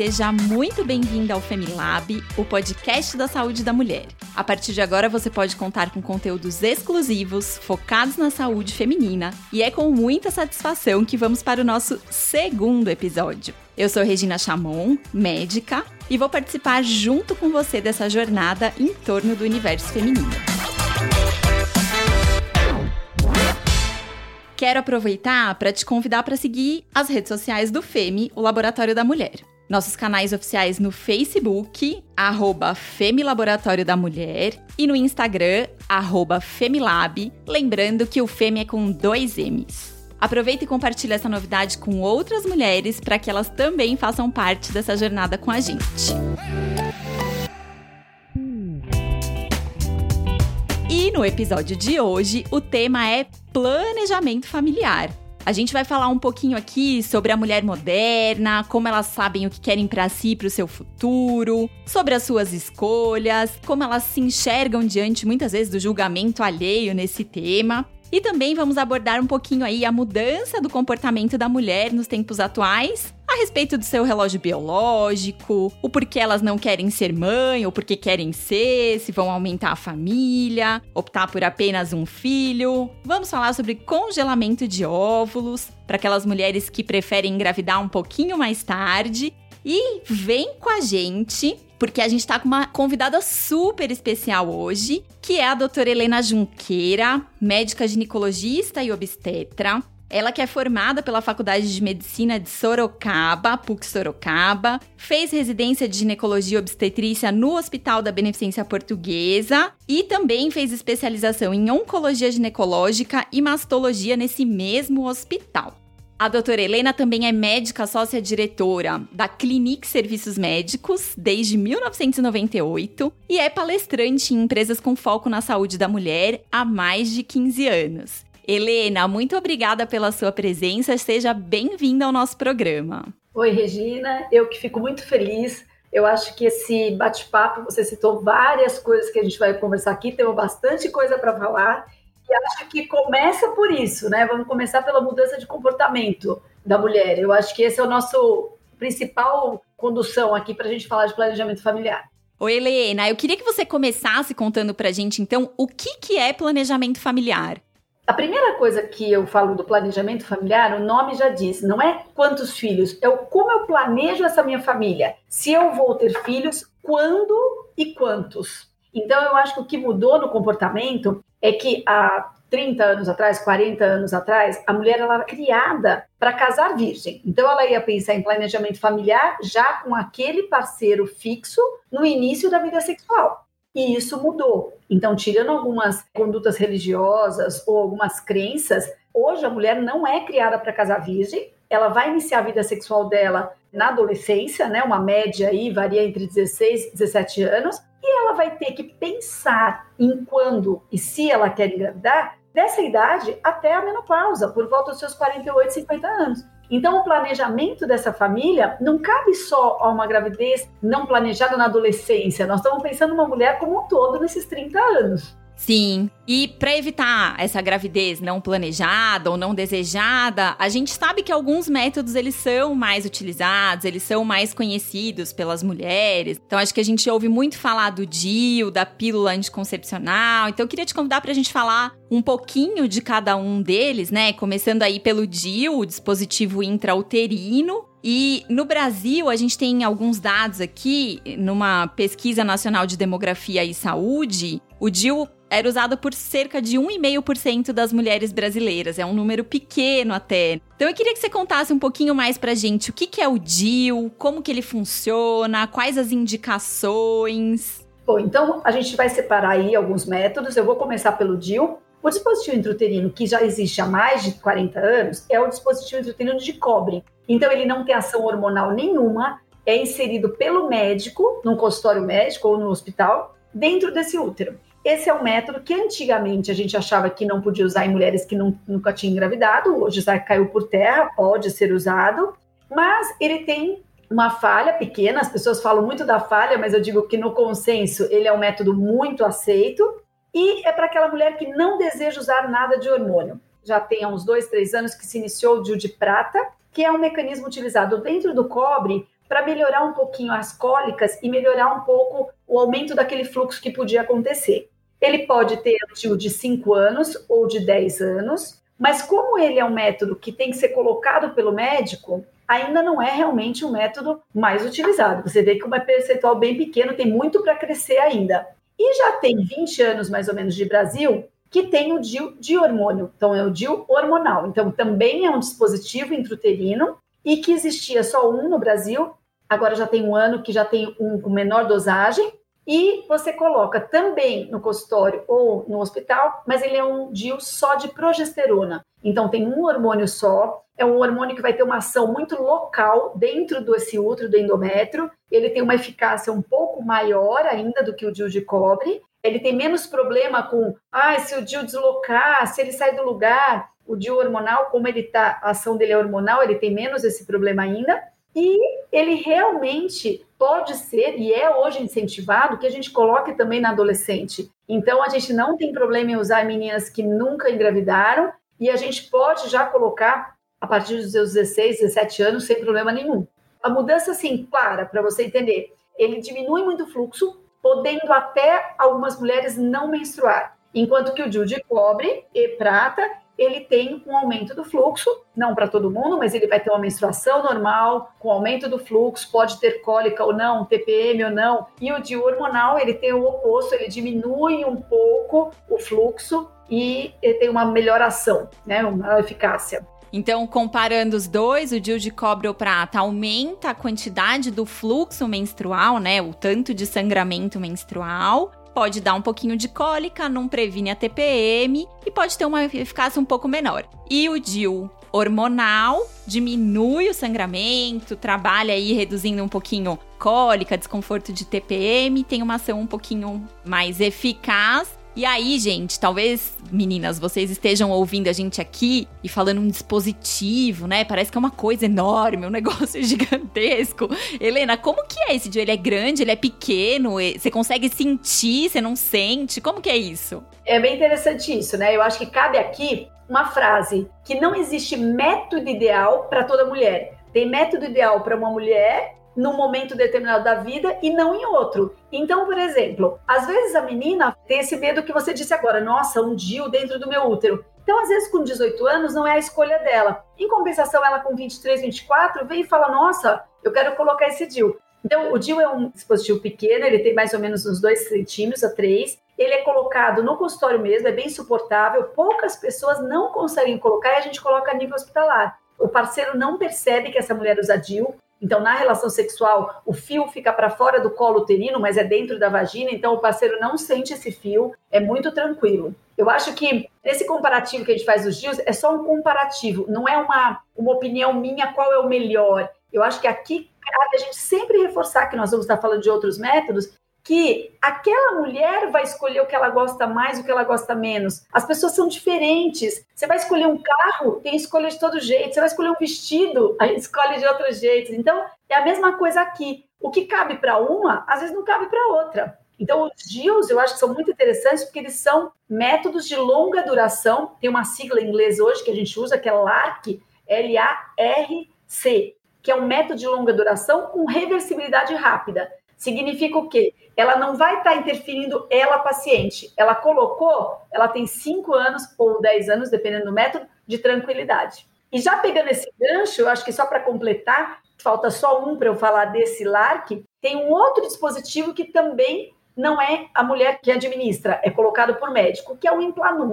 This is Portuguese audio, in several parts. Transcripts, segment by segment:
seja muito bem-vinda ao Femilab, o podcast da saúde da mulher. A partir de agora você pode contar com conteúdos exclusivos, focados na saúde feminina, e é com muita satisfação que vamos para o nosso segundo episódio. Eu sou Regina Chamon, médica, e vou participar junto com você dessa jornada em torno do universo feminino. Quero aproveitar para te convidar para seguir as redes sociais do FEMI, o Laboratório da Mulher. Nossos canais oficiais no Facebook, arroba Femilaboratório da Mulher, e no Instagram, arroba Femilab, lembrando que o FEMI é com dois M's. Aproveita e compartilha essa novidade com outras mulheres para que elas também façam parte dessa jornada com a gente. E no episódio de hoje, o tema é planejamento familiar. A gente vai falar um pouquinho aqui sobre a mulher moderna, como elas sabem o que querem para si e para o seu futuro, sobre as suas escolhas, como elas se enxergam diante muitas vezes do julgamento alheio nesse tema. E também vamos abordar um pouquinho aí a mudança do comportamento da mulher nos tempos atuais, a respeito do seu relógio biológico, o porquê elas não querem ser mãe ou porque querem ser, se vão aumentar a família, optar por apenas um filho. Vamos falar sobre congelamento de óvulos para aquelas mulheres que preferem engravidar um pouquinho mais tarde. E vem com a gente porque a gente tá com uma convidada super especial hoje, que é a doutora Helena Junqueira, médica ginecologista e obstetra. Ela que é formada pela Faculdade de Medicina de Sorocaba, PUC Sorocaba, fez residência de ginecologia obstetrícia no Hospital da Beneficência Portuguesa e também fez especialização em oncologia ginecológica e mastologia nesse mesmo hospital. A doutora Helena também é médica sócia-diretora da Clinique Serviços Médicos desde 1998 e é palestrante em empresas com foco na saúde da mulher há mais de 15 anos. Helena, muito obrigada pela sua presença. Seja bem-vinda ao nosso programa. Oi, Regina. Eu que fico muito feliz. Eu acho que esse bate-papo, você citou várias coisas que a gente vai conversar aqui, temos bastante coisa para falar e acho que começa por isso, né? Vamos começar pela mudança de comportamento da mulher. Eu acho que esse é o nosso principal condução aqui para a gente falar de planejamento familiar. Oi, Helena, eu queria que você começasse contando para a gente, então, o que, que é planejamento familiar? A primeira coisa que eu falo do planejamento familiar, o nome já diz, não é quantos filhos, é o como eu planejo essa minha família. Se eu vou ter filhos, quando e quantos. Então, eu acho que o que mudou no comportamento é que há 30 anos atrás, 40 anos atrás, a mulher ela era criada para casar virgem. Então, ela ia pensar em planejamento familiar já com aquele parceiro fixo no início da vida sexual. E isso mudou. Então, tirando algumas condutas religiosas ou algumas crenças, hoje a mulher não é criada para casar virgem, ela vai iniciar a vida sexual dela na adolescência, né? Uma média aí varia entre 16 e 17 anos, e ela vai ter que pensar em quando e se ela quer engravidar dessa idade até a menopausa, por volta dos seus 48, 50 anos. Então, o planejamento dessa família não cabe só a uma gravidez não planejada na adolescência. Nós estamos pensando numa mulher como um todo nesses 30 anos. Sim. E para evitar essa gravidez não planejada ou não desejada, a gente sabe que alguns métodos eles são mais utilizados, eles são mais conhecidos pelas mulheres. Então acho que a gente ouve muito falar do DIU, da pílula anticoncepcional. Então eu queria te convidar para a gente falar um pouquinho de cada um deles, né? Começando aí pelo DIU, o dispositivo intrauterino, e no Brasil, a gente tem alguns dados aqui, numa pesquisa nacional de demografia e saúde, o DIU era usado por cerca de 1,5% das mulheres brasileiras. É um número pequeno até. Então eu queria que você contasse um pouquinho mais pra gente o que, que é o DIL, como que ele funciona, quais as indicações. Bom, então a gente vai separar aí alguns métodos. Eu vou começar pelo DIL. O dispositivo intrauterino, que já existe há mais de 40 anos, é o dispositivo intrauterino de cobre. Então ele não tem ação hormonal nenhuma, é inserido pelo médico, num consultório médico ou no hospital, dentro desse útero. Esse é um método que antigamente a gente achava que não podia usar em mulheres que não, nunca tinham engravidado, hoje já caiu por terra, pode ser usado, mas ele tem uma falha pequena, as pessoas falam muito da falha, mas eu digo que no consenso ele é um método muito aceito e é para aquela mulher que não deseja usar nada de hormônio. Já tem há uns dois, três anos que se iniciou o DIU de prata, que é um mecanismo utilizado dentro do cobre para melhorar um pouquinho as cólicas e melhorar um pouco o aumento daquele fluxo que podia acontecer. Ele pode ter DIU de 5 anos ou de 10 anos, mas como ele é um método que tem que ser colocado pelo médico, ainda não é realmente o método mais utilizado. Você vê que uma percentual bem pequeno tem muito para crescer ainda. E já tem 20 anos mais ou menos de Brasil que tem o DIU de hormônio. Então é o DIU hormonal. Então também é um dispositivo intrauterino e que existia só um no Brasil. Agora já tem um ano que já tem um com menor dosagem e você coloca também no consultório ou no hospital, mas ele é um DIU só de progesterona. Então tem um hormônio só, é um hormônio que vai ter uma ação muito local dentro desse útero do endométrio. Ele tem uma eficácia um pouco maior ainda do que o DIU de cobre. Ele tem menos problema com, ah, se o DIU deslocar, se ele sai do lugar. O DIU hormonal, como ele tá, a ação dele é hormonal, ele tem menos esse problema ainda. E ele realmente pode ser, e é hoje incentivado, que a gente coloque também na adolescente. Então, a gente não tem problema em usar meninas que nunca engravidaram, e a gente pode já colocar a partir dos seus 16, 17 anos, sem problema nenhum. A mudança, assim, clara, para você entender, ele diminui muito o fluxo, podendo até algumas mulheres não menstruar. Enquanto que o DIU de cobre e prata, ele tem um aumento do fluxo, não para todo mundo, mas ele vai ter uma menstruação normal, com aumento do fluxo, pode ter cólica ou não, TPM ou não. E o de hormonal, ele tem o oposto, ele diminui um pouco o fluxo e ele tem uma melhoração, né, uma eficácia. Então, comparando os dois, o DIU de cobre ou prata aumenta a quantidade do fluxo menstrual, né? O tanto de sangramento menstrual pode dar um pouquinho de cólica, não previne a TPM e pode ter uma eficácia um pouco menor. E o DIU hormonal diminui o sangramento, trabalha aí reduzindo um pouquinho cólica, desconforto de TPM, tem uma ação um pouquinho mais eficaz e aí, gente, talvez, meninas, vocês estejam ouvindo a gente aqui e falando um dispositivo, né? Parece que é uma coisa enorme, um negócio gigantesco. Helena, como que é esse dia? Ele é grande, ele é pequeno? Você consegue sentir, você não sente? Como que é isso? É bem interessante isso, né? Eu acho que cabe aqui uma frase que não existe método ideal para toda mulher. Tem método ideal para uma mulher num momento determinado da vida e não em outro. Então, por exemplo, às vezes a menina tem esse medo que você disse agora, nossa, um DIU dentro do meu útero. Então, às vezes, com 18 anos, não é a escolha dela. Em compensação, ela com 23, 24, vem e fala, nossa, eu quero colocar esse DIU. Então, o DIU é um dispositivo pequeno, ele tem mais ou menos uns 2 centímetros a 3. Ele é colocado no consultório mesmo, é bem suportável. Poucas pessoas não conseguem colocar e a gente coloca a nível hospitalar. O parceiro não percebe que essa mulher usa DIU, então, na relação sexual, o fio fica para fora do colo uterino, mas é dentro da vagina, então o parceiro não sente esse fio, é muito tranquilo. Eu acho que esse comparativo que a gente faz dos dias é só um comparativo, não é uma, uma opinião minha qual é o melhor. Eu acho que aqui cabe a gente sempre reforçar que nós vamos estar falando de outros métodos, que aquela mulher vai escolher o que ela gosta mais, o que ela gosta menos. As pessoas são diferentes. Você vai escolher um carro, tem escolha de todo jeito. Você vai escolher um vestido, a gente escolhe de outro jeito. Então, é a mesma coisa aqui. O que cabe para uma, às vezes não cabe para outra. Então, os DIUs eu acho que são muito interessantes porque eles são métodos de longa duração. Tem uma sigla em inglês hoje que a gente usa, que é LARC, L-A-R-C, que é um método de longa duração com reversibilidade rápida. Significa o quê? Ela não vai estar tá interferindo ela, paciente. Ela colocou, ela tem 5 anos ou 10 anos, dependendo do método, de tranquilidade. E já pegando esse gancho, eu acho que só para completar, falta só um para eu falar desse LARC, tem um outro dispositivo que também não é a mulher que administra, é colocado por médico, que é um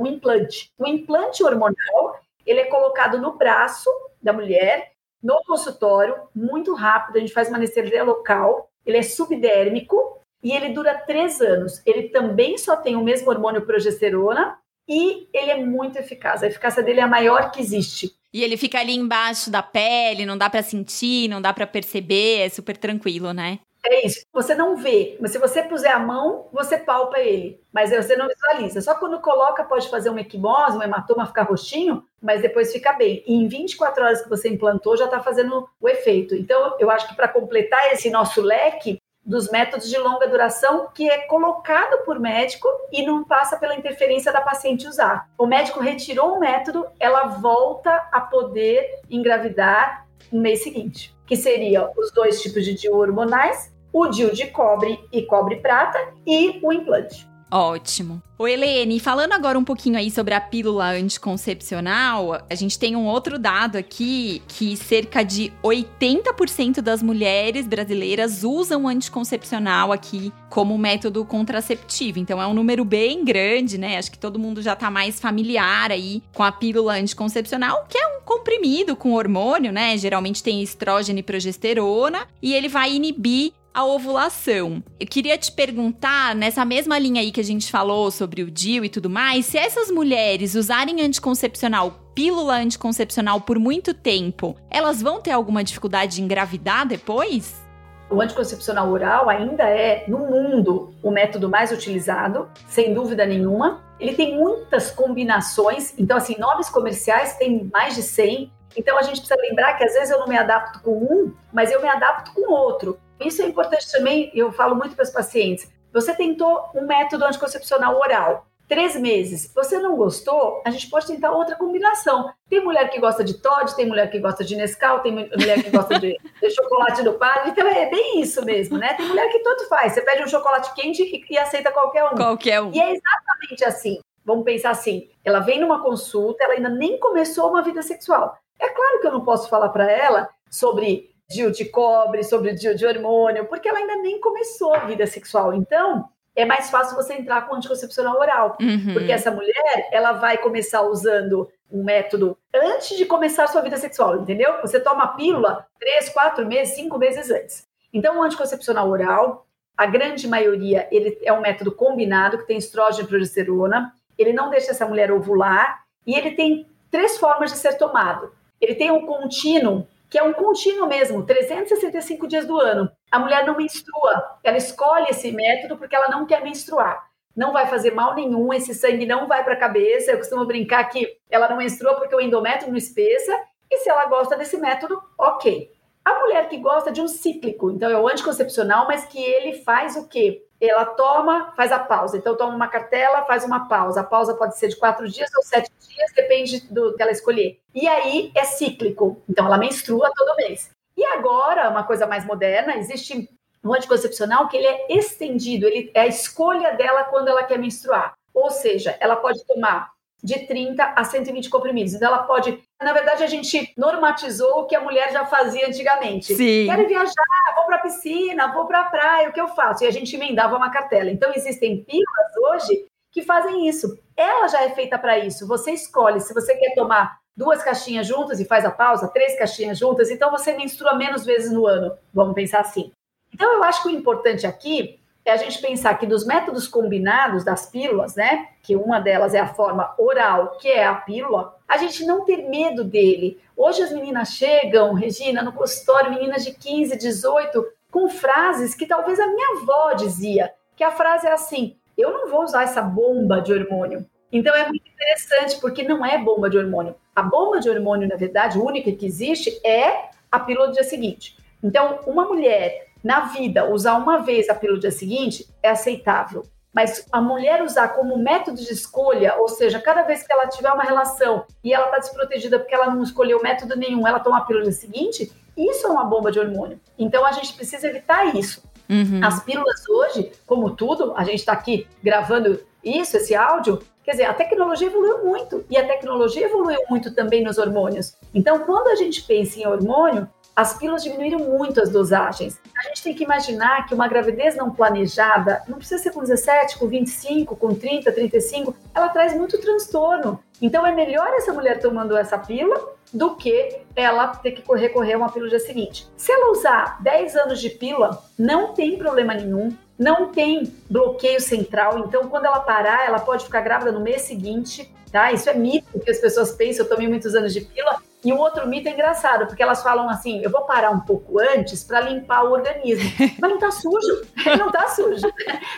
implante. O implante hormonal, ele é colocado no braço da mulher, no consultório, muito rápido, a gente faz uma anestesia local, ele é subdérmico e ele dura três anos. Ele também só tem o mesmo hormônio progesterona e ele é muito eficaz. A eficácia dele é a maior que existe. E ele fica ali embaixo da pele, não dá para sentir, não dá para perceber, é super tranquilo, né? É isso. Você não vê, mas se você puser a mão, você palpa ele, mas você não visualiza. Só quando coloca pode fazer uma equimose, um hematoma ficar roxinho, mas depois fica bem. E em 24 horas que você implantou, já está fazendo o efeito. Então, eu acho que para completar esse nosso leque dos métodos de longa duração, que é colocado por médico e não passa pela interferência da paciente usar. O médico retirou o método, ela volta a poder engravidar no mês seguinte. que seria os dois tipos de DIU hormonais, o DIU de cobre e cobre-prata e o implante. Ótimo. O Helene, falando agora um pouquinho aí sobre a pílula anticoncepcional, a gente tem um outro dado aqui que cerca de 80% das mulheres brasileiras usam anticoncepcional aqui como método contraceptivo. Então é um número bem grande, né? Acho que todo mundo já tá mais familiar aí com a pílula anticoncepcional, que é um comprimido com hormônio, né? Geralmente tem estrógeno e progesterona, e ele vai inibir a ovulação. Eu queria te perguntar, nessa mesma linha aí que a gente falou sobre o DIU e tudo mais, se essas mulheres usarem anticoncepcional, pílula anticoncepcional por muito tempo, elas vão ter alguma dificuldade de engravidar depois? O anticoncepcional oral ainda é, no mundo, o método mais utilizado, sem dúvida nenhuma. Ele tem muitas combinações, então, assim, nomes comerciais tem mais de 100. Então, a gente precisa lembrar que às vezes eu não me adapto com um, mas eu me adapto com outro. Isso é importante também, eu falo muito para os pacientes. Você tentou um método anticoncepcional oral, três meses. Você não gostou? A gente pode tentar outra combinação. Tem mulher que gosta de Todd, tem mulher que gosta de Nescau, tem mulher que gosta de, de chocolate do padre. Então é bem isso mesmo, né? Tem mulher que tanto faz. Você pede um chocolate quente e, e aceita qualquer um. Qualquer um. E é exatamente assim. Vamos pensar assim: ela vem numa consulta, ela ainda nem começou uma vida sexual. É claro que eu não posso falar para ela sobre DIU de cobre, sobre DIU de hormônio, porque ela ainda nem começou a vida sexual. Então, é mais fácil você entrar com anticoncepcional oral, uhum. porque essa mulher, ela vai começar usando um método antes de começar sua vida sexual, entendeu? Você toma a pílula três, quatro meses, cinco meses antes. Então, o anticoncepcional oral, a grande maioria, ele é um método combinado que tem estrógeno e progesterona. Ele não deixa essa mulher ovular e ele tem três formas de ser tomado. Ele tem um contínuo que é um contínuo mesmo, 365 dias do ano. A mulher não menstrua, ela escolhe esse método porque ela não quer menstruar. Não vai fazer mal nenhum, esse sangue não vai para a cabeça. Eu costumo brincar que ela não menstrua porque o endométrio não espessa. E se ela gosta desse método, ok. A mulher que gosta de um cíclico, então é o anticoncepcional, mas que ele faz o quê? Ela toma, faz a pausa. Então, toma uma cartela, faz uma pausa. A pausa pode ser de quatro dias ou sete dias, depende do que ela escolher. E aí é cíclico. Então, ela menstrua todo mês. E agora, uma coisa mais moderna, existe um anticoncepcional que ele é estendido, ele é a escolha dela quando ela quer menstruar. Ou seja, ela pode tomar de 30 a 120 comprimidos. Então, ela pode. Na verdade, a gente normatizou o que a mulher já fazia antigamente. Sim. Quero viajar, vou para a piscina, vou para a praia, o que eu faço? E a gente emendava uma cartela. Então, existem pílulas hoje que fazem isso. Ela já é feita para isso. Você escolhe se você quer tomar duas caixinhas juntas e faz a pausa, três caixinhas juntas, então você menstrua menos vezes no ano. Vamos pensar assim. Então, eu acho que o importante aqui é a gente pensar que dos métodos combinados das pílulas, né, que uma delas é a forma oral, que é a pílula, a gente não ter medo dele. Hoje as meninas chegam, Regina, no consultório, meninas de 15, 18, com frases que talvez a minha avó dizia, que a frase é assim: "Eu não vou usar essa bomba de hormônio". Então é muito interessante porque não é bomba de hormônio. A bomba de hormônio, na verdade, única que existe é a pílula do dia seguinte. Então, uma mulher na vida, usar uma vez a pílula dia seguinte é aceitável. Mas a mulher usar como método de escolha, ou seja, cada vez que ela tiver uma relação e ela está desprotegida porque ela não escolheu método nenhum, ela toma a pílula seguinte, isso é uma bomba de hormônio. Então a gente precisa evitar isso. Uhum. As pílulas hoje, como tudo, a gente está aqui gravando isso, esse áudio, Quer dizer, a tecnologia evoluiu muito e a tecnologia evoluiu muito também nos hormônios. Então, quando a gente pensa em hormônio, as pílulas diminuíram muito as dosagens. A gente tem que imaginar que uma gravidez não planejada, não precisa ser com 17, com 25, com 30, 35, ela traz muito transtorno. Então é melhor essa mulher tomando essa pílula do que ela ter que recorrer a uma pílula dia seguinte. Se ela usar 10 anos de pílula, não tem problema nenhum, não tem bloqueio central, então quando ela parar, ela pode ficar grávida no mês seguinte, tá? Isso é mito que as pessoas pensam, eu tomei muitos anos de pílula, e o outro mito é engraçado, porque elas falam assim: eu vou parar um pouco antes para limpar o organismo. Mas não tá sujo, não tá sujo.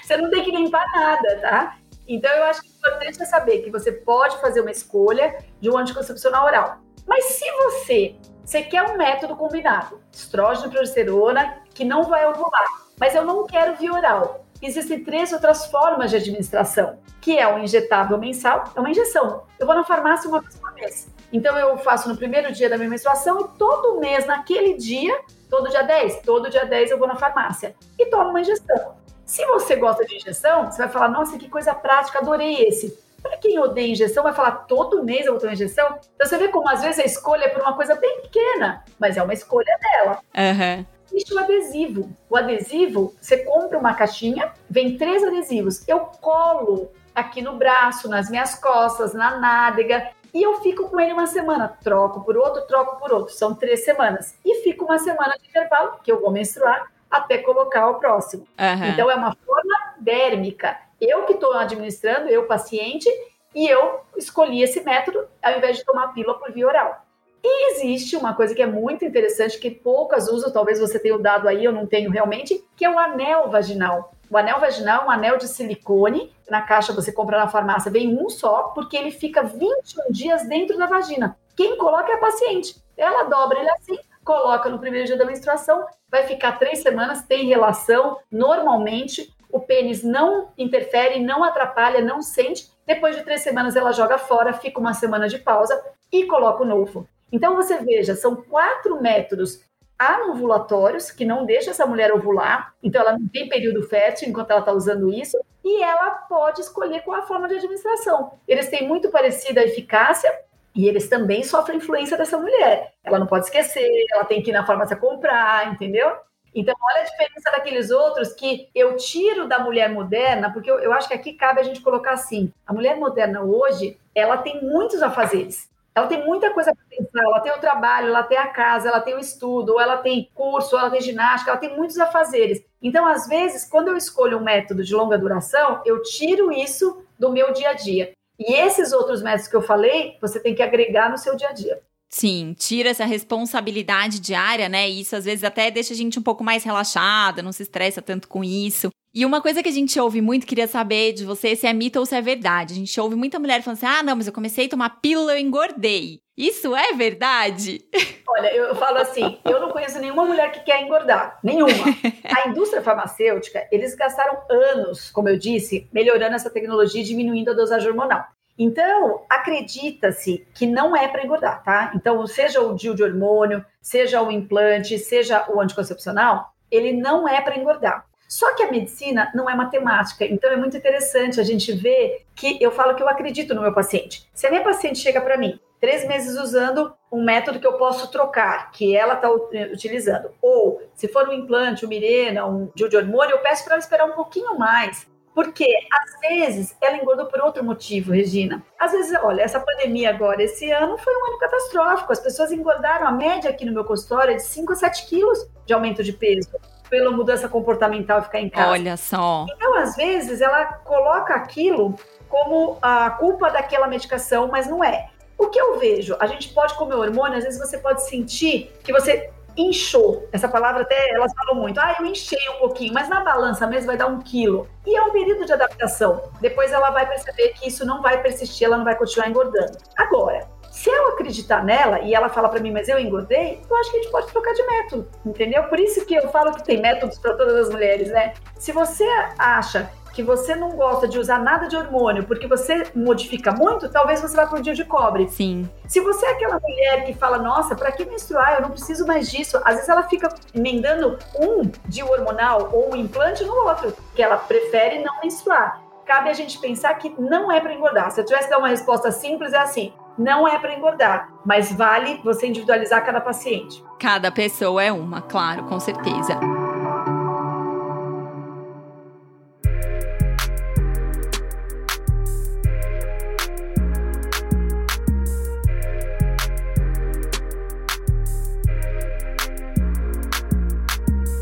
Você não tem que limpar nada, tá? Então eu acho que o importante é saber que você pode fazer uma escolha de um anticoncepcional oral. Mas se você, você quer um método combinado, estrógeno e progesterona, que não vai ovular, mas eu não quero via oral. Existem três outras formas de administração, que é o injetável mensal, é uma injeção. Eu vou na farmácia uma vez por mês. Então eu faço no primeiro dia da minha menstruação e todo mês, naquele dia, Todo dia 10? Todo dia 10 eu vou na farmácia e tomo uma injeção. Se você gosta de injeção, você vai falar, nossa, que coisa prática, adorei esse. Para quem odeia injeção, vai falar todo mês eu vou uma injeção. Então você vê como às vezes a escolha é por uma coisa bem pequena, mas é uma escolha dela. Uhum. Existe o adesivo. O adesivo, você compra uma caixinha, vem três adesivos. Eu colo aqui no braço, nas minhas costas, na nádega, e eu fico com ele uma semana. Troco por outro, troco por outro. São três semanas. E fico uma semana de intervalo, que eu vou menstruar, até colocar o próximo. Uhum. Então é uma forma dérmica. Eu que estou administrando, eu paciente, e eu escolhi esse método ao invés de tomar pílula por via oral. E existe uma coisa que é muito interessante, que poucas usam, talvez você tenha o dado aí, eu não tenho realmente, que é o anel vaginal. O anel vaginal é um anel de silicone, na caixa você compra na farmácia, vem um só, porque ele fica 21 dias dentro da vagina. Quem coloca é a paciente. Ela dobra ele assim, coloca no primeiro dia da menstruação, vai ficar três semanas, tem relação, normalmente o pênis não interfere, não atrapalha, não sente. Depois de três semanas ela joga fora, fica uma semana de pausa e coloca o novo. Então você veja, são quatro métodos anovulatórios que não deixa essa mulher ovular, então ela não tem período fértil enquanto ela está usando isso, e ela pode escolher qual a forma de administração. Eles têm muito parecida eficácia, e eles também sofrem influência dessa mulher. Ela não pode esquecer, ela tem que ir na farmácia comprar, entendeu? Então, olha a diferença daqueles outros que eu tiro da mulher moderna, porque eu, eu acho que aqui cabe a gente colocar assim: a mulher moderna hoje, ela tem muitos afazeres. Ela tem muita coisa para pensar, ela tem o trabalho, ela tem a casa, ela tem o estudo, ela tem curso, ela tem ginástica, ela tem muitos afazeres. Então, às vezes, quando eu escolho um método de longa duração, eu tiro isso do meu dia a dia. E esses outros métodos que eu falei, você tem que agregar no seu dia a dia. Sim, tira essa responsabilidade diária, né? E isso às vezes até deixa a gente um pouco mais relaxada, não se estressa tanto com isso. E uma coisa que a gente ouve muito, queria saber de você se é mito ou se é verdade. A gente ouve muita mulher falando assim: ah, não, mas eu comecei a tomar pílula, eu engordei. Isso é verdade? Olha, eu falo assim: eu não conheço nenhuma mulher que quer engordar. Nenhuma. A indústria farmacêutica, eles gastaram anos, como eu disse, melhorando essa tecnologia e diminuindo a dosagem hormonal. Então, acredita-se que não é para engordar, tá? Então, seja o DIU de hormônio, seja o implante, seja o anticoncepcional, ele não é para engordar. Só que a medicina não é matemática, então é muito interessante a gente ver que eu falo que eu acredito no meu paciente. Se a minha paciente chega para mim, três meses usando um método que eu posso trocar, que ela está utilizando, ou se for um implante, um Mirena, um DIU de hormônio, eu peço para ela esperar um pouquinho mais, porque às vezes ela engordou por outro motivo, Regina. Às vezes, olha, essa pandemia agora, esse ano, foi um ano catastrófico. As pessoas engordaram, a média aqui no meu consultório é de 5 a 7 quilos de aumento de peso pela mudança comportamental ficar em casa. Olha só. Então, às vezes, ela coloca aquilo como a culpa daquela medicação, mas não é. O que eu vejo? A gente pode comer hormônio, às vezes você pode sentir que você inchou. Essa palavra até elas falam muito. Ah, eu enchei um pouquinho, mas na balança mesmo vai dar um quilo. E é um período de adaptação. Depois ela vai perceber que isso não vai persistir, ela não vai continuar engordando. Agora, se eu acreditar nela e ela fala para mim, mas eu engordei, eu acho que a gente pode trocar de método, entendeu? Por isso que eu falo que tem métodos para todas as mulheres, né? Se você acha que você não gosta de usar nada de hormônio porque você modifica muito, talvez você vá para o dia de cobre. Sim. Se você é aquela mulher que fala, nossa, para que menstruar? Eu não preciso mais disso. Às vezes ela fica emendando um de hormonal ou um implante no outro, que ela prefere não menstruar. Cabe a gente pensar que não é para engordar. Se eu tivesse dar uma resposta simples, é assim: não é para engordar, mas vale você individualizar cada paciente. Cada pessoa é uma, claro, com certeza.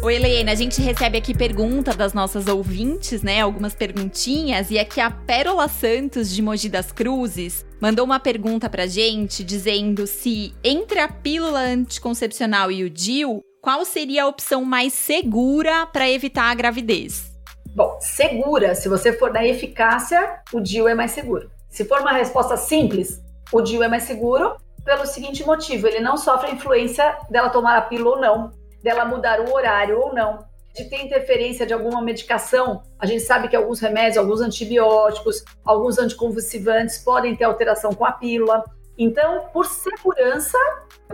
Oi, Helena, a gente recebe aqui pergunta das nossas ouvintes, né? Algumas perguntinhas. E aqui a Pérola Santos, de Mogi das Cruzes, mandou uma pergunta pra gente dizendo se entre a pílula anticoncepcional e o DIU, qual seria a opção mais segura para evitar a gravidez? Bom, segura, se você for na eficácia, o DIU é mais seguro. Se for uma resposta simples, o DIU é mais seguro pelo seguinte motivo: ele não sofre a influência dela tomar a pílula ou não dela mudar o horário ou não, de ter interferência de alguma medicação. A gente sabe que alguns remédios, alguns antibióticos, alguns anticonvulsivantes podem ter alteração com a pílula. Então, por segurança,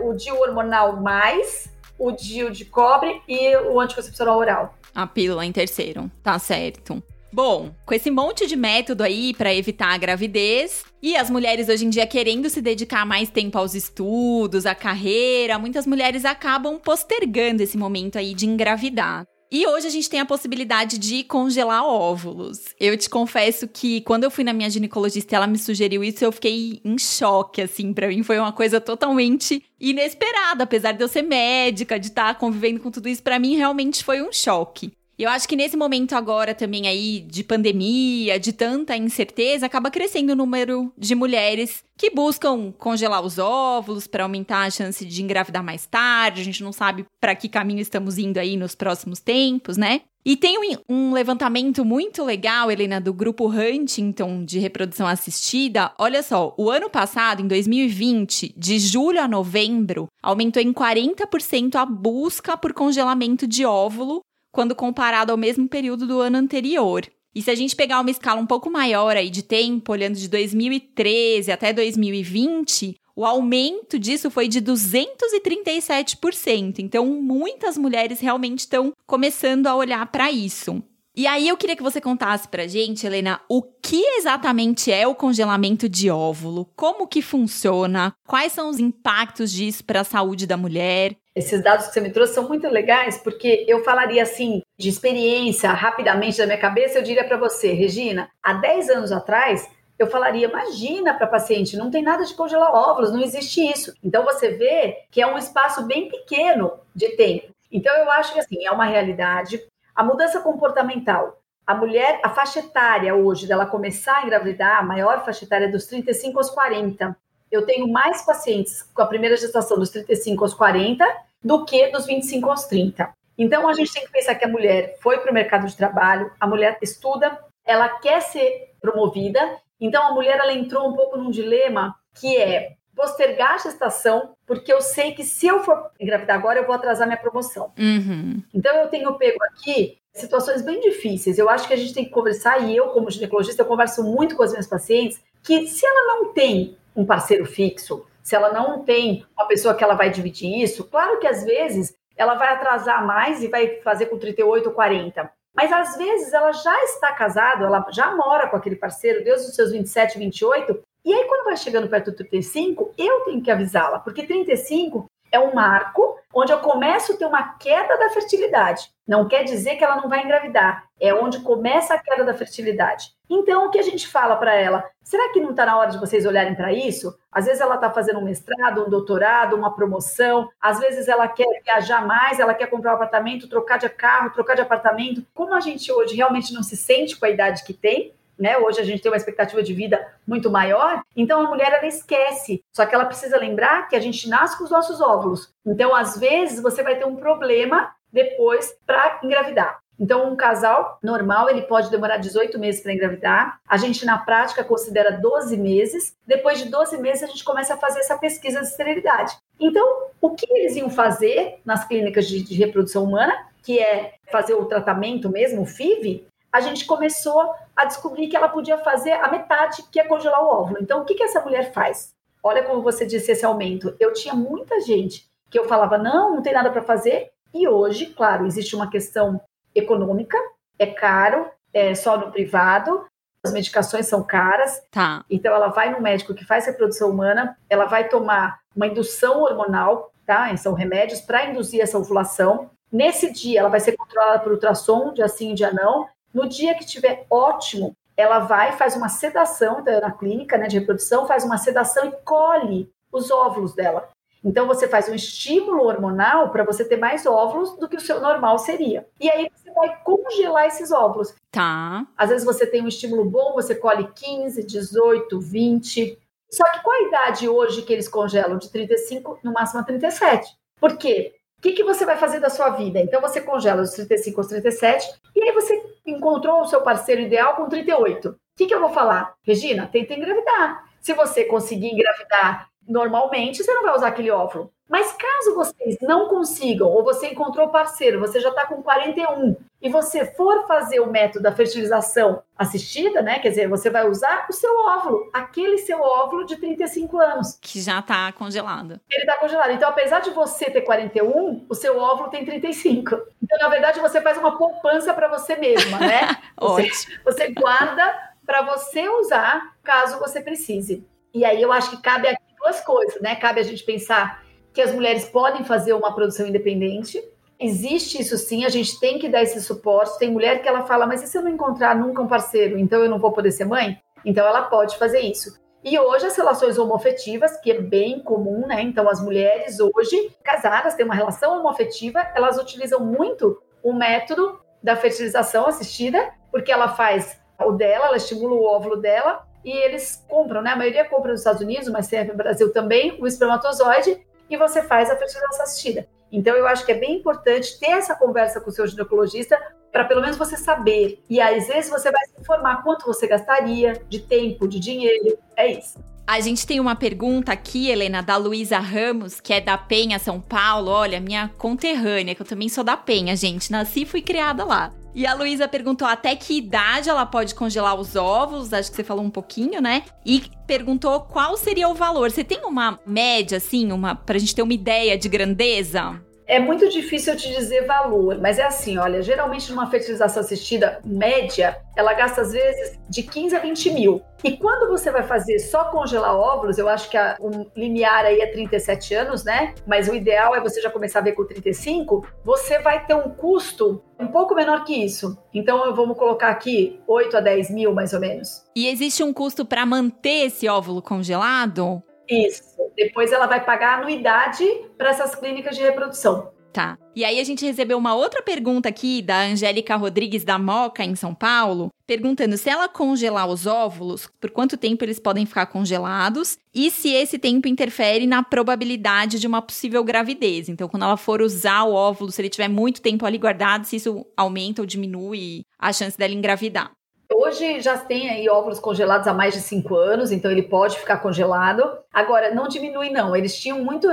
o DIU hormonal mais o DIU de cobre e o anticoncepcional oral. A pílula em terceiro, tá certo. Bom, com esse monte de método aí para evitar a gravidez e as mulheres hoje em dia querendo se dedicar mais tempo aos estudos, à carreira, muitas mulheres acabam postergando esse momento aí de engravidar. E hoje a gente tem a possibilidade de congelar óvulos. Eu te confesso que quando eu fui na minha ginecologista ela me sugeriu isso, eu fiquei em choque, assim, para mim foi uma coisa totalmente inesperada, apesar de eu ser médica, de estar tá convivendo com tudo isso, para mim realmente foi um choque. E eu acho que nesse momento agora também aí de pandemia, de tanta incerteza, acaba crescendo o número de mulheres que buscam congelar os óvulos para aumentar a chance de engravidar mais tarde. A gente não sabe para que caminho estamos indo aí nos próximos tempos, né? E tem um, um, levantamento muito legal, Helena, do grupo Huntington de reprodução assistida. Olha só, o ano passado, em 2020, de julho a novembro, aumentou em 40% a busca por congelamento de óvulo quando comparado ao mesmo período do ano anterior. E se a gente pegar uma escala um pouco maior aí de tempo, olhando de 2013 até 2020, o aumento disso foi de 237%. Então, muitas mulheres realmente estão começando a olhar para isso. E aí eu queria que você contasse pra gente, Helena, o que exatamente é o congelamento de óvulo, como que funciona, quais são os impactos disso para a saúde da mulher. Esses dados que você me trouxe são muito legais, porque eu falaria assim, de experiência, rapidamente da minha cabeça, eu diria para você, Regina, há 10 anos atrás, eu falaria, imagina para paciente, não tem nada de congelar óvulos, não existe isso. Então você vê que é um espaço bem pequeno de tempo. Então eu acho que assim, é uma realidade. A mudança comportamental. A mulher, a faixa etária hoje dela começar a engravidar, a maior faixa etária é dos 35 aos 40. Eu tenho mais pacientes com a primeira gestação dos 35 aos 40 do que dos 25 aos 30. Então a gente tem que pensar que a mulher foi para o mercado de trabalho, a mulher estuda, ela quer ser promovida, então a mulher ela entrou um pouco num dilema que é postergar a gestação, porque eu sei que se eu for engravidar agora, eu vou atrasar minha promoção. Uhum. Então eu tenho pego aqui situações bem difíceis. Eu acho que a gente tem que conversar, e eu, como ginecologista, eu converso muito com as minhas pacientes, que se ela não tem um parceiro fixo, se ela não tem uma pessoa que ela vai dividir isso, claro que às vezes ela vai atrasar mais e vai fazer com 38 ou 40. Mas às vezes ela já está casada, ela já mora com aquele parceiro desde os seus 27, 28, e aí, quando vai chegando perto do 35, eu tenho que avisá-la, porque 35 é um marco onde eu começo a ter uma queda da fertilidade. Não quer dizer que ela não vai engravidar, é onde começa a queda da fertilidade. Então, o que a gente fala para ela? Será que não está na hora de vocês olharem para isso? Às vezes ela está fazendo um mestrado, um doutorado, uma promoção, às vezes ela quer viajar mais, ela quer comprar um apartamento, trocar de carro, trocar de apartamento. Como a gente hoje realmente não se sente com a idade que tem, né? Hoje a gente tem uma expectativa de vida muito maior, então a mulher ela esquece. Só que ela precisa lembrar que a gente nasce com os nossos óvulos. Então, às vezes, você vai ter um problema depois para engravidar. Então, um casal normal, ele pode demorar 18 meses para engravidar. A gente, na prática, considera 12 meses. Depois de 12 meses, a gente começa a fazer essa pesquisa de esterilidade. Então, o que eles iam fazer nas clínicas de, de reprodução humana, que é fazer o tratamento mesmo, o FIV, a gente começou a descobrir que ela podia fazer a metade, que é congelar o óvulo. Então, o que, que essa mulher faz? Olha como você disse esse aumento. Eu tinha muita gente que eu falava, não, não tem nada para fazer. E hoje, claro, existe uma questão econômica, é caro, é só no privado, as medicações são caras. Tá. Então, ela vai no médico que faz reprodução humana, ela vai tomar uma indução hormonal, tá? São remédios para induzir essa ovulação. Nesse dia, ela vai ser controlada por ultrassom, dia sim, dia não. No dia que estiver ótimo, ela vai, faz uma sedação então, na clínica né, de reprodução, faz uma sedação e colhe os óvulos dela. Então você faz um estímulo hormonal para você ter mais óvulos do que o seu normal seria. E aí você vai congelar esses óvulos. Tá. Às vezes você tem um estímulo bom, você colhe 15, 18, 20. Só que qual a idade hoje que eles congelam? De 35, no máximo a 37. Por quê? O que, que você vai fazer da sua vida? Então você congela dos 35 aos 37 e aí você encontrou o seu parceiro ideal com 38. O que, que eu vou falar? Regina, tenta engravidar. Se você conseguir engravidar normalmente, você não vai usar aquele óvulo. Mas caso vocês não consigam, ou você encontrou parceiro, você já está com 41, e você for fazer o método da fertilização assistida, né? Quer dizer, você vai usar o seu óvulo, aquele seu óvulo de 35 anos. Que já está congelado. Ele está congelado. Então, apesar de você ter 41, o seu óvulo tem 35. Então, na verdade, você faz uma poupança para você mesma, né? você, você guarda para você usar caso você precise. E aí eu acho que cabe aqui duas coisas, né? Cabe a gente pensar que as mulheres podem fazer uma produção independente. Existe isso sim, a gente tem que dar esse suporte. Tem mulher que ela fala, mas e se eu não encontrar nunca um parceiro, então eu não vou poder ser mãe? Então ela pode fazer isso. E hoje as relações homoafetivas, que é bem comum, né? Então as mulheres hoje casadas têm uma relação homoafetiva, elas utilizam muito o método da fertilização assistida, porque ela faz o dela, ela estimula o óvulo dela e eles compram, né? A maioria compra nos Estados Unidos, mas serve no Brasil também, o espermatozoide e você faz a fertilização assistida. Então, eu acho que é bem importante ter essa conversa com o seu ginecologista para pelo menos você saber. E às vezes você vai se informar quanto você gastaria de tempo, de dinheiro. É isso. A gente tem uma pergunta aqui, Helena, da Luísa Ramos, que é da Penha, São Paulo. Olha, minha conterrânea, que eu também sou da Penha, gente. Nasci e fui criada lá. E a Luísa perguntou até que idade ela pode congelar os ovos, acho que você falou um pouquinho, né? E perguntou qual seria o valor. Você tem uma média, assim, uma pra gente ter uma ideia de grandeza? É muito difícil eu te dizer valor, mas é assim, olha, geralmente numa fertilização assistida média, ela gasta às vezes de 15 a 20 mil. E quando você vai fazer só congelar óvulos, eu acho que a, o limiar aí é 37 anos, né? Mas o ideal é você já começar a ver com 35, você vai ter um custo um pouco menor que isso. Então vamos colocar aqui 8 a 10 mil, mais ou menos. E existe um custo para manter esse óvulo congelado? Isso. Depois ela vai pagar anuidade para essas clínicas de reprodução. Tá. E aí a gente recebeu uma outra pergunta aqui da Angélica Rodrigues da Moca, em São Paulo, perguntando se ela congelar os óvulos, por quanto tempo eles podem ficar congelados e se esse tempo interfere na probabilidade de uma possível gravidez. Então, quando ela for usar o óvulo, se ele tiver muito tempo ali guardado, se isso aumenta ou diminui a chance dela engravidar. Hoje já tem aí óvulos congelados há mais de cinco anos, então ele pode ficar congelado. Agora, não diminui, não. Eles tinham muito.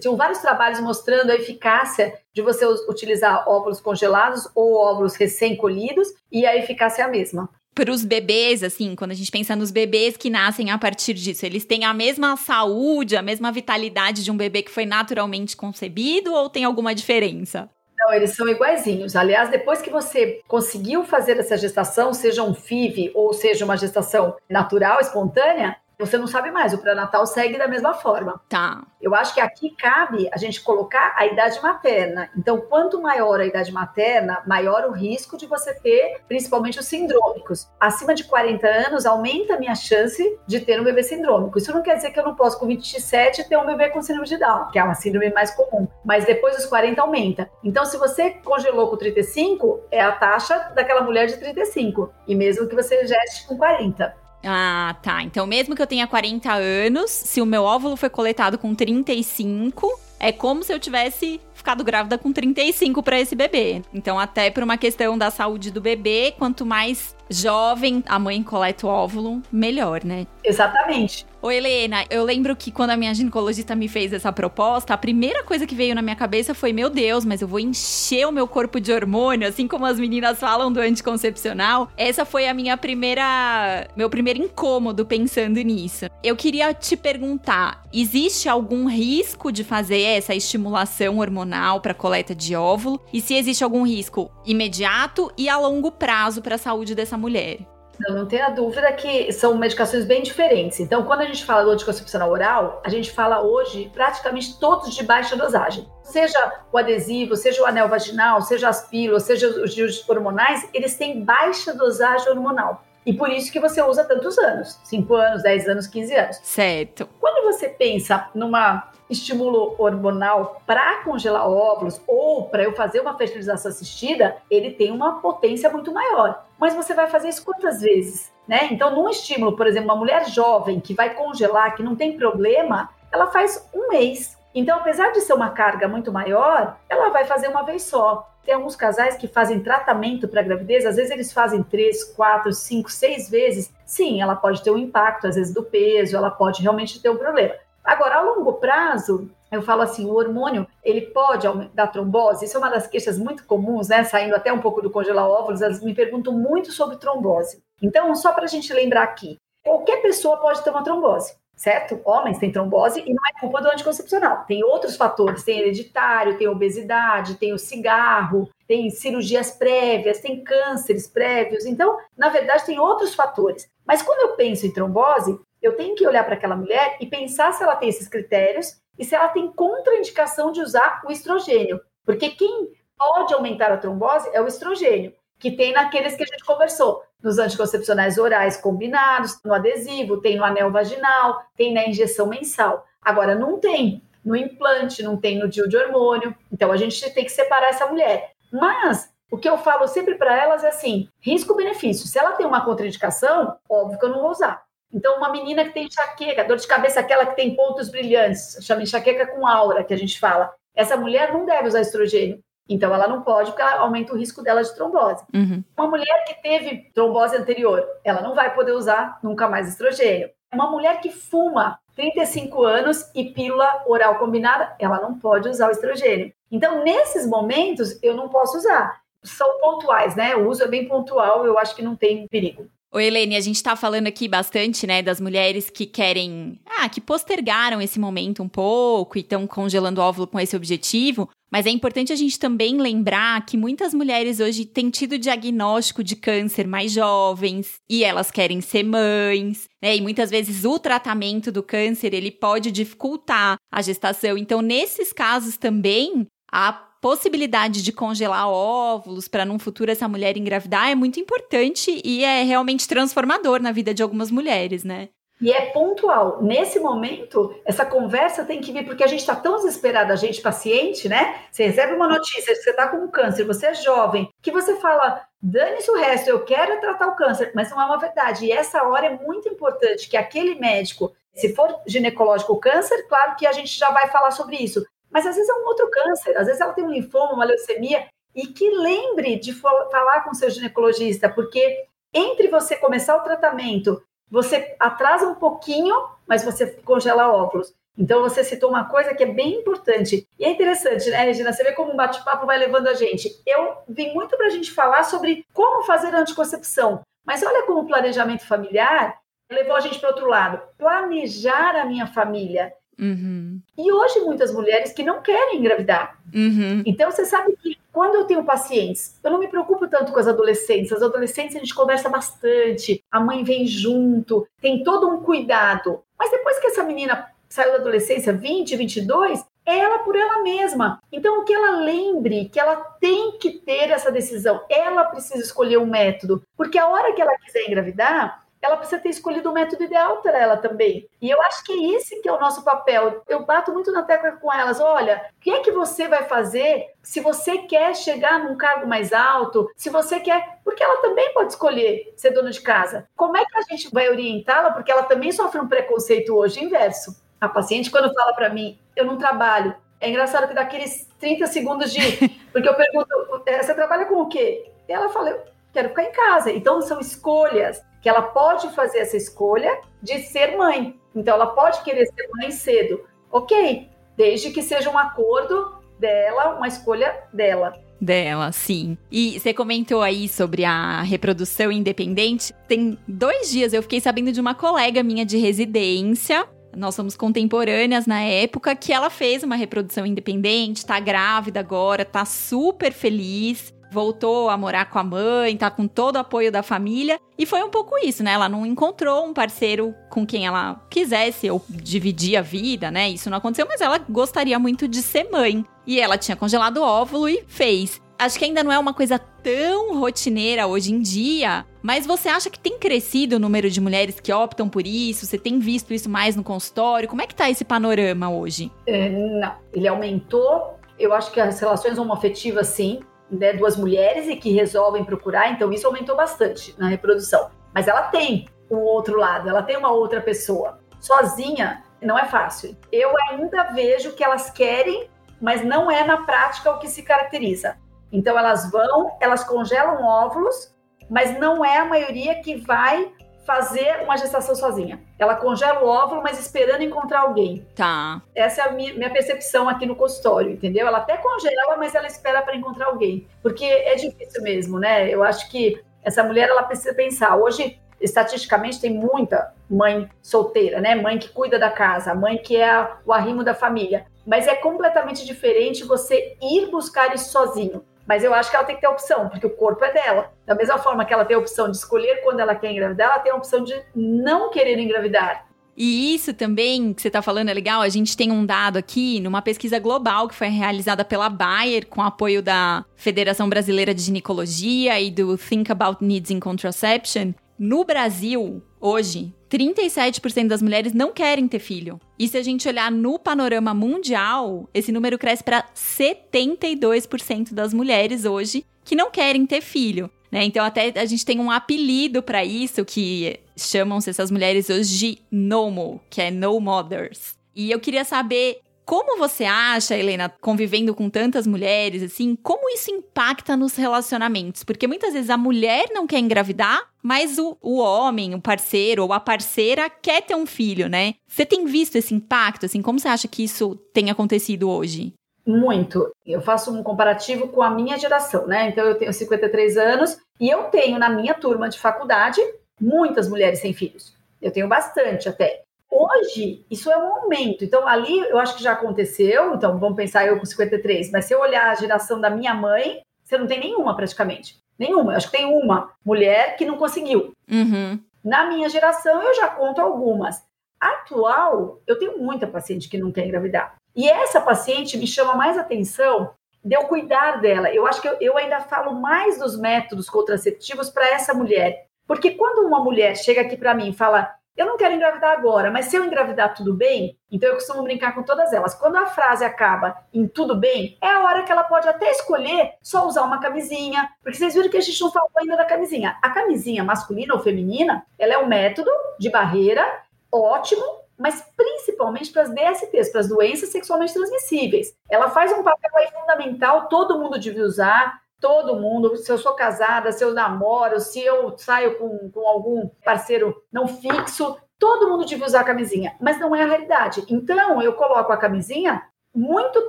Tinham vários trabalhos mostrando a eficácia de você utilizar óvulos congelados ou óvulos recém-colhidos, e a eficácia é a mesma para os bebês, assim, quando a gente pensa nos bebês que nascem a partir disso, eles têm a mesma saúde, a mesma vitalidade de um bebê que foi naturalmente concebido ou tem alguma diferença? Não, eles são iguaizinhos. Aliás, depois que você conseguiu fazer essa gestação, seja um FIV ou seja uma gestação natural, espontânea, você não sabe mais, o pré-natal segue da mesma forma. Tá. Eu acho que aqui cabe a gente colocar a idade materna. Então, quanto maior a idade materna, maior o risco de você ter, principalmente os sindrômicos. Acima de 40 anos, aumenta a minha chance de ter um bebê sindrômico. Isso não quer dizer que eu não posso, com 27, ter um bebê com síndrome de Down, que é uma síndrome mais comum. Mas depois dos 40 aumenta. Então, se você congelou com 35, é a taxa daquela mulher de 35. E mesmo que você geste com 40. Ah, tá. Então, mesmo que eu tenha 40 anos, se o meu óvulo foi coletado com 35, é como se eu tivesse ficado grávida com 35 para esse bebê. Então, até por uma questão da saúde do bebê, quanto mais jovem a mãe coleta o óvulo, melhor, né? Exatamente. Ô, Helena, eu lembro que quando a minha ginecologista me fez essa proposta, a primeira coisa que veio na minha cabeça foi: meu Deus, mas eu vou encher o meu corpo de hormônio, assim como as meninas falam do anticoncepcional. Essa foi a minha primeira. meu primeiro incômodo pensando nisso. Eu queria te perguntar: existe algum risco de fazer essa estimulação hormonal para coleta de óvulo? E se existe algum risco imediato e a longo prazo para a saúde dessa mulher? Não, não tenha dúvida que são medicações bem diferentes. Então, quando a gente fala do anticoncepcional oral, a gente fala hoje praticamente todos de baixa dosagem. Seja o adesivo, seja o anel vaginal, seja as pílulas, seja os hormonais, eles têm baixa dosagem hormonal. E por isso que você usa tantos anos, 5 anos, 10 anos, 15 anos. Certo. Quando você pensa numa estímulo hormonal para congelar óvulos ou para eu fazer uma fertilização assistida, ele tem uma potência muito maior. Mas você vai fazer isso quantas vezes? Né? Então, num estímulo, por exemplo, uma mulher jovem que vai congelar, que não tem problema, ela faz um mês. Então, apesar de ser uma carga muito maior, ela vai fazer uma vez só. Tem alguns casais que fazem tratamento para gravidez, às vezes eles fazem três, quatro, cinco, seis vezes. Sim, ela pode ter um impacto, às vezes, do peso, ela pode realmente ter um problema. Agora, a longo prazo, eu falo assim, o hormônio, ele pode dar trombose? Isso é uma das queixas muito comuns, né? Saindo até um pouco do congelar óvulos, elas me perguntam muito sobre trombose. Então, só para a gente lembrar aqui, qualquer pessoa pode ter uma trombose certo? Homens têm trombose e não é culpa do anticoncepcional. Tem outros fatores, tem hereditário, tem obesidade, tem o cigarro, tem cirurgias prévias, tem cânceres prévios. Então, na verdade, tem outros fatores. Mas quando eu penso em trombose, eu tenho que olhar para aquela mulher e pensar se ela tem esses critérios e se ela tem contraindicação de usar o estrogênio. Porque quem pode aumentar a trombose é o estrogênio que tem naqueles que a gente conversou, nos anticoncepcionais orais combinados, no adesivo, tem no anel vaginal, tem na injeção mensal. Agora, não tem no implante, não tem no DIU de hormônio. Então, a gente tem que separar essa mulher. Mas, o que eu falo sempre para elas é assim: risco-benefício. Se ela tem uma contraindicação, óbvio que eu não vou usar. Então, uma menina que tem enxaqueca, dor de cabeça, aquela que tem pontos brilhantes, chama enxaqueca com aura, que a gente fala. Essa mulher não deve usar estrogênio. Então, ela não pode, porque ela aumenta o risco dela de trombose. Uhum. Uma mulher que teve trombose anterior, ela não vai poder usar nunca mais estrogênio. Uma mulher que fuma 35 anos e pílula oral combinada, ela não pode usar o estrogênio. Então, nesses momentos, eu não posso usar. São pontuais, né? O uso é bem pontual, eu acho que não tem perigo. Ô, Helene, a gente tá falando aqui bastante, né, das mulheres que querem. Ah, que postergaram esse momento um pouco e estão congelando o óvulo com esse objetivo. Mas é importante a gente também lembrar que muitas mulheres hoje têm tido diagnóstico de câncer mais jovens e elas querem ser mães, né? E muitas vezes o tratamento do câncer ele pode dificultar a gestação. Então, nesses casos também, a possibilidade de congelar óvulos para num futuro essa mulher engravidar é muito importante e é realmente transformador na vida de algumas mulheres, né? E é pontual. Nesse momento, essa conversa tem que vir, porque a gente está tão desesperada, a gente paciente, né? Você recebe uma notícia você está com um câncer, você é jovem, que você fala, dane-se o resto, eu quero tratar o câncer, mas não é uma verdade. E essa hora é muito importante que aquele médico, se for ginecológico câncer, claro que a gente já vai falar sobre isso, mas às vezes é um outro câncer, às vezes ela tem um linfoma, uma leucemia, e que lembre de falar com seu ginecologista, porque entre você começar o tratamento, você atrasa um pouquinho, mas você congela óvulos. Então você citou uma coisa que é bem importante. E é interessante, né, Regina? Você vê como um bate-papo vai levando a gente. Eu vim muito para a gente falar sobre como fazer anticoncepção. Mas olha como o planejamento familiar levou a gente para outro lado. Planejar a minha família. Uhum. E hoje muitas mulheres que não querem engravidar. Uhum. Então você sabe que quando eu tenho pacientes, eu não me preocupo tanto com as adolescentes. As adolescentes a gente conversa bastante, a mãe vem junto, tem todo um cuidado. Mas depois que essa menina saiu da adolescência, 20, 22, é ela por ela mesma. Então, que ela lembre que ela tem que ter essa decisão. Ela precisa escolher um método. Porque a hora que ela quiser engravidar, ela precisa ter escolhido o método ideal para ela também. E eu acho que é esse que é o nosso papel. Eu bato muito na tecla com elas, olha, o que é que você vai fazer se você quer chegar num cargo mais alto, se você quer, porque ela também pode escolher ser dona de casa. Como é que a gente vai orientá-la porque ela também sofre um preconceito hoje inverso. A paciente quando fala para mim, eu não trabalho, é engraçado que daqueles 30 segundos de. Porque eu pergunto, é, você trabalha com o quê? E ela fala, eu quero ficar em casa. Então, são escolhas que ela pode fazer essa escolha de ser mãe. Então, ela pode querer ser mãe cedo. Ok, desde que seja um acordo dela, uma escolha dela. Dela, sim. E você comentou aí sobre a reprodução independente. Tem dois dias eu fiquei sabendo de uma colega minha de residência nós somos contemporâneas na época que ela fez uma reprodução independente, tá grávida agora, tá super feliz voltou a morar com a mãe, tá com todo o apoio da família. E foi um pouco isso, né? Ela não encontrou um parceiro com quem ela quisesse ou dividir a vida, né? Isso não aconteceu, mas ela gostaria muito de ser mãe. E ela tinha congelado o óvulo e fez. Acho que ainda não é uma coisa tão rotineira hoje em dia, mas você acha que tem crescido o número de mulheres que optam por isso? Você tem visto isso mais no consultório? Como é que tá esse panorama hoje? É, não, ele aumentou. Eu acho que as relações homoafetivas, sim, né, duas mulheres e que resolvem procurar, então isso aumentou bastante na reprodução. Mas ela tem um outro lado, ela tem uma outra pessoa. Sozinha, não é fácil. Eu ainda vejo que elas querem, mas não é na prática o que se caracteriza. Então elas vão, elas congelam óvulos, mas não é a maioria que vai fazer uma gestação sozinha. Ela congela o óvulo, mas esperando encontrar alguém. Tá. Essa é a minha, percepção aqui no consultório, entendeu? Ela até congela, mas ela espera para encontrar alguém. Porque é difícil mesmo, né? Eu acho que essa mulher, ela precisa pensar. Hoje, estatisticamente, tem muita mãe solteira, né? Mãe que cuida da casa, mãe que é o arrimo da família. Mas é completamente diferente você ir buscar isso sozinho. Mas eu acho que ela tem que ter opção, porque o corpo é dela. Da mesma forma que ela tem a opção de escolher quando ela quer engravidar, ela tem a opção de não querer engravidar. E isso também que você está falando é legal. A gente tem um dado aqui numa pesquisa global que foi realizada pela Bayer com apoio da Federação Brasileira de Ginecologia e do Think About Needs in Contraception. No Brasil, hoje, 37% das mulheres não querem ter filho. E se a gente olhar no panorama mundial, esse número cresce para 72% das mulheres hoje que não querem ter filho. Né? Então, até a gente tem um apelido para isso que chamam-se essas mulheres hoje de NOMO, que é No Mothers. E eu queria saber como você acha, Helena, convivendo com tantas mulheres, assim, como isso impacta nos relacionamentos? Porque muitas vezes a mulher não quer engravidar, mas o, o homem, o parceiro ou a parceira quer ter um filho, né? Você tem visto esse impacto, assim? Como você acha que isso tem acontecido hoje? Muito. Eu faço um comparativo com a minha geração, né? Então, eu tenho 53 anos e eu tenho na minha turma de faculdade muitas mulheres sem filhos. Eu tenho bastante até. Hoje, isso é um aumento. Então, ali eu acho que já aconteceu. Então, vamos pensar eu com 53. Mas se eu olhar a geração da minha mãe, você não tem nenhuma praticamente. Nenhuma. Eu acho que tem uma mulher que não conseguiu. Uhum. Na minha geração, eu já conto algumas. Atual, eu tenho muita paciente que não quer engravidar. E essa paciente me chama mais atenção de eu cuidar dela. Eu acho que eu, eu ainda falo mais dos métodos contraceptivos para essa mulher. Porque quando uma mulher chega aqui para mim e fala, eu não quero engravidar agora, mas se eu engravidar tudo bem, então eu costumo brincar com todas elas. Quando a frase acaba em tudo bem, é a hora que ela pode até escolher só usar uma camisinha, porque vocês viram que a gente não falou ainda da camisinha. A camisinha masculina ou feminina, ela é um método de barreira ótimo, mas principalmente para as DSTs, para as doenças sexualmente transmissíveis. Ela faz um papel fundamental, todo mundo devia usar, todo mundo, se eu sou casada, se eu namoro, se eu saio com, com algum parceiro não fixo, todo mundo devia usar a camisinha, mas não é a realidade. Então, eu coloco a camisinha muito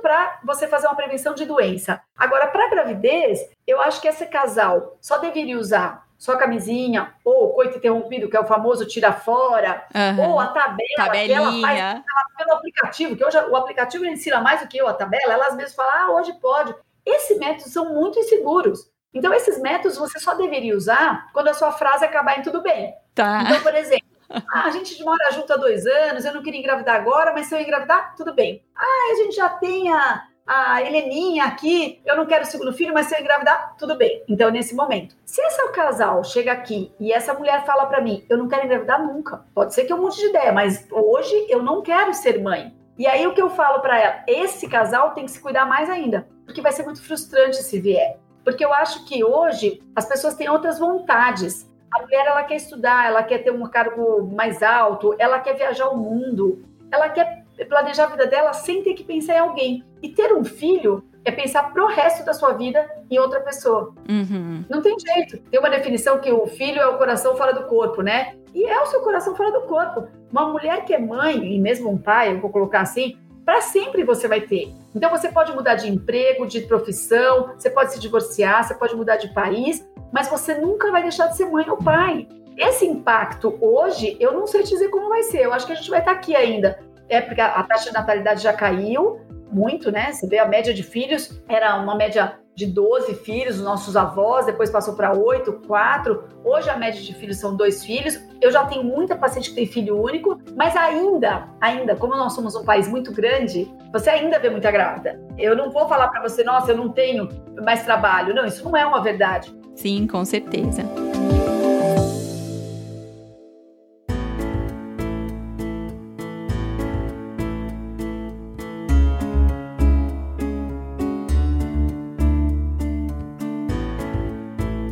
para você fazer uma prevenção de doença. Agora, para gravidez, eu acho que esse casal só deveria usar só camisinha, ou o coito interrompido, que é o famoso tira fora, uhum. ou a tabela Tabelinha. que ela faz ela, pelo aplicativo, que hoje o aplicativo ensina mais do que eu a tabela, elas mesmas falam, ah, hoje pode. Esses métodos são muito inseguros. Então, esses métodos você só deveria usar quando a sua frase acabar em tudo bem. Tá. Então, por exemplo, ah, a gente mora junto há dois anos, eu não queria engravidar agora, mas se eu engravidar, tudo bem. Ah, a gente já tem a, a Heleninha aqui, eu não quero o segundo filho, mas se eu engravidar, tudo bem. Então, nesse momento. Se esse casal chega aqui e essa mulher fala para mim, eu não quero engravidar nunca. Pode ser que eu mude de ideia, mas hoje eu não quero ser mãe. E aí o que eu falo para ela? Esse casal tem que se cuidar mais ainda, porque vai ser muito frustrante se vier. Porque eu acho que hoje as pessoas têm outras vontades. A mulher ela quer estudar, ela quer ter um cargo mais alto, ela quer viajar o mundo, ela quer planejar a vida dela sem ter que pensar em alguém. E ter um filho é pensar pro resto da sua vida em outra pessoa. Uhum. Não tem jeito. Tem uma definição que o filho é o coração fora do corpo, né? E é o seu coração fora do corpo. Uma mulher que é mãe, e mesmo um pai, eu vou colocar assim, para sempre você vai ter. Então você pode mudar de emprego, de profissão, você pode se divorciar, você pode mudar de país, mas você nunca vai deixar de ser mãe ou pai. Esse impacto hoje, eu não sei te dizer como vai ser. Eu acho que a gente vai estar aqui ainda. É porque a taxa de natalidade já caiu, muito, né? Você vê a média de filhos, era uma média de 12 filhos, os nossos avós, depois passou para 8, 4. Hoje a média de filhos são dois filhos. Eu já tenho muita paciente que tem filho único, mas ainda, ainda, como nós somos um país muito grande, você ainda vê muita grávida. Eu não vou falar para você, nossa, eu não tenho mais trabalho. Não, isso não é uma verdade. Sim, com certeza.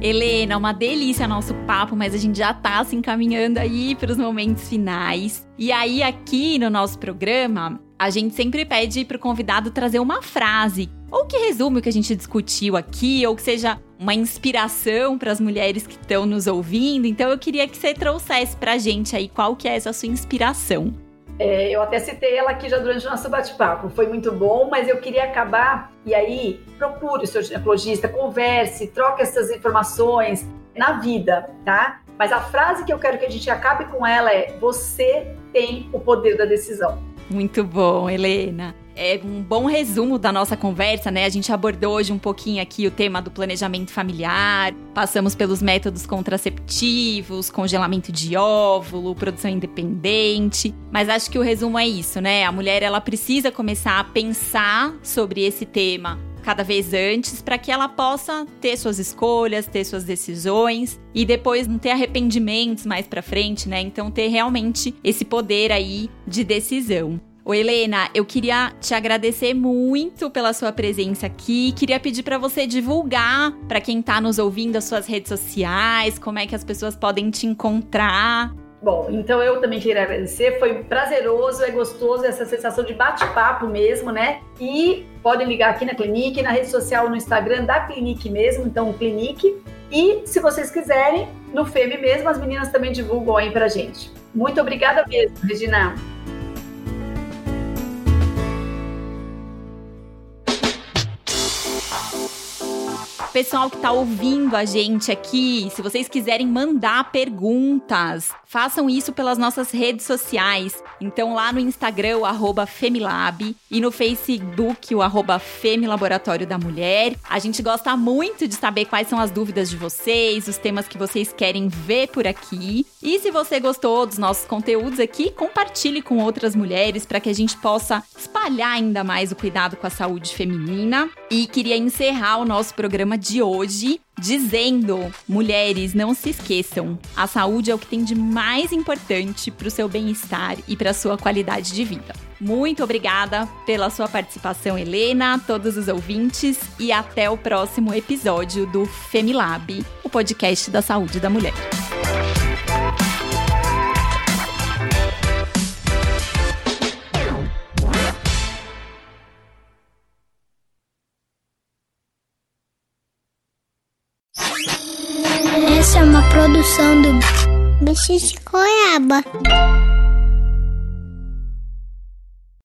Helena, uma delícia nosso papo, mas a gente já tá se encaminhando aí para os momentos finais. E aí, aqui no nosso programa, a gente sempre pede para o convidado trazer uma frase, ou que resume o que a gente discutiu aqui, ou que seja uma inspiração para as mulheres que estão nos ouvindo. Então, eu queria que você trouxesse para a gente aí qual que é essa sua inspiração. É, eu até citei ela aqui já durante o nosso bate-papo, foi muito bom, mas eu queria acabar e aí procure o seu ginecologista, converse, troque essas informações na vida, tá? Mas a frase que eu quero que a gente acabe com ela é: você tem o poder da decisão. Muito bom, Helena é um bom resumo da nossa conversa, né? A gente abordou hoje um pouquinho aqui o tema do planejamento familiar, passamos pelos métodos contraceptivos, congelamento de óvulo, produção independente, mas acho que o resumo é isso, né? A mulher ela precisa começar a pensar sobre esse tema cada vez antes para que ela possa ter suas escolhas, ter suas decisões e depois não ter arrependimentos mais para frente, né? Então ter realmente esse poder aí de decisão. Oi, Helena, eu queria te agradecer muito pela sua presença aqui. Queria pedir para você divulgar para quem está nos ouvindo as suas redes sociais, como é que as pessoas podem te encontrar. Bom, então eu também queria agradecer. Foi prazeroso, é gostoso essa sensação de bate-papo mesmo, né? E podem ligar aqui na Clinique, na rede social, no Instagram da Clinique mesmo, então Clinique. E se vocês quiserem, no FEME mesmo, as meninas também divulgam aí pra gente. Muito obrigada mesmo, Regina. Pessoal que está ouvindo a gente aqui, se vocês quiserem mandar perguntas, façam isso pelas nossas redes sociais. Então, lá no Instagram, o Femilab, e no Facebook, o arroba Femilaboratório da Mulher. A gente gosta muito de saber quais são as dúvidas de vocês, os temas que vocês querem ver por aqui. E se você gostou dos nossos conteúdos aqui, compartilhe com outras mulheres para que a gente possa espalhar ainda mais o cuidado com a saúde feminina. E queria encerrar o nosso programa de hoje dizendo: mulheres, não se esqueçam, a saúde é o que tem de mais importante para o seu bem-estar e para a sua qualidade de vida. Muito obrigada pela sua participação, Helena, todos os ouvintes, e até o próximo episódio do Femilab, o podcast da saúde da mulher. Produção do Bicho de Goiaba.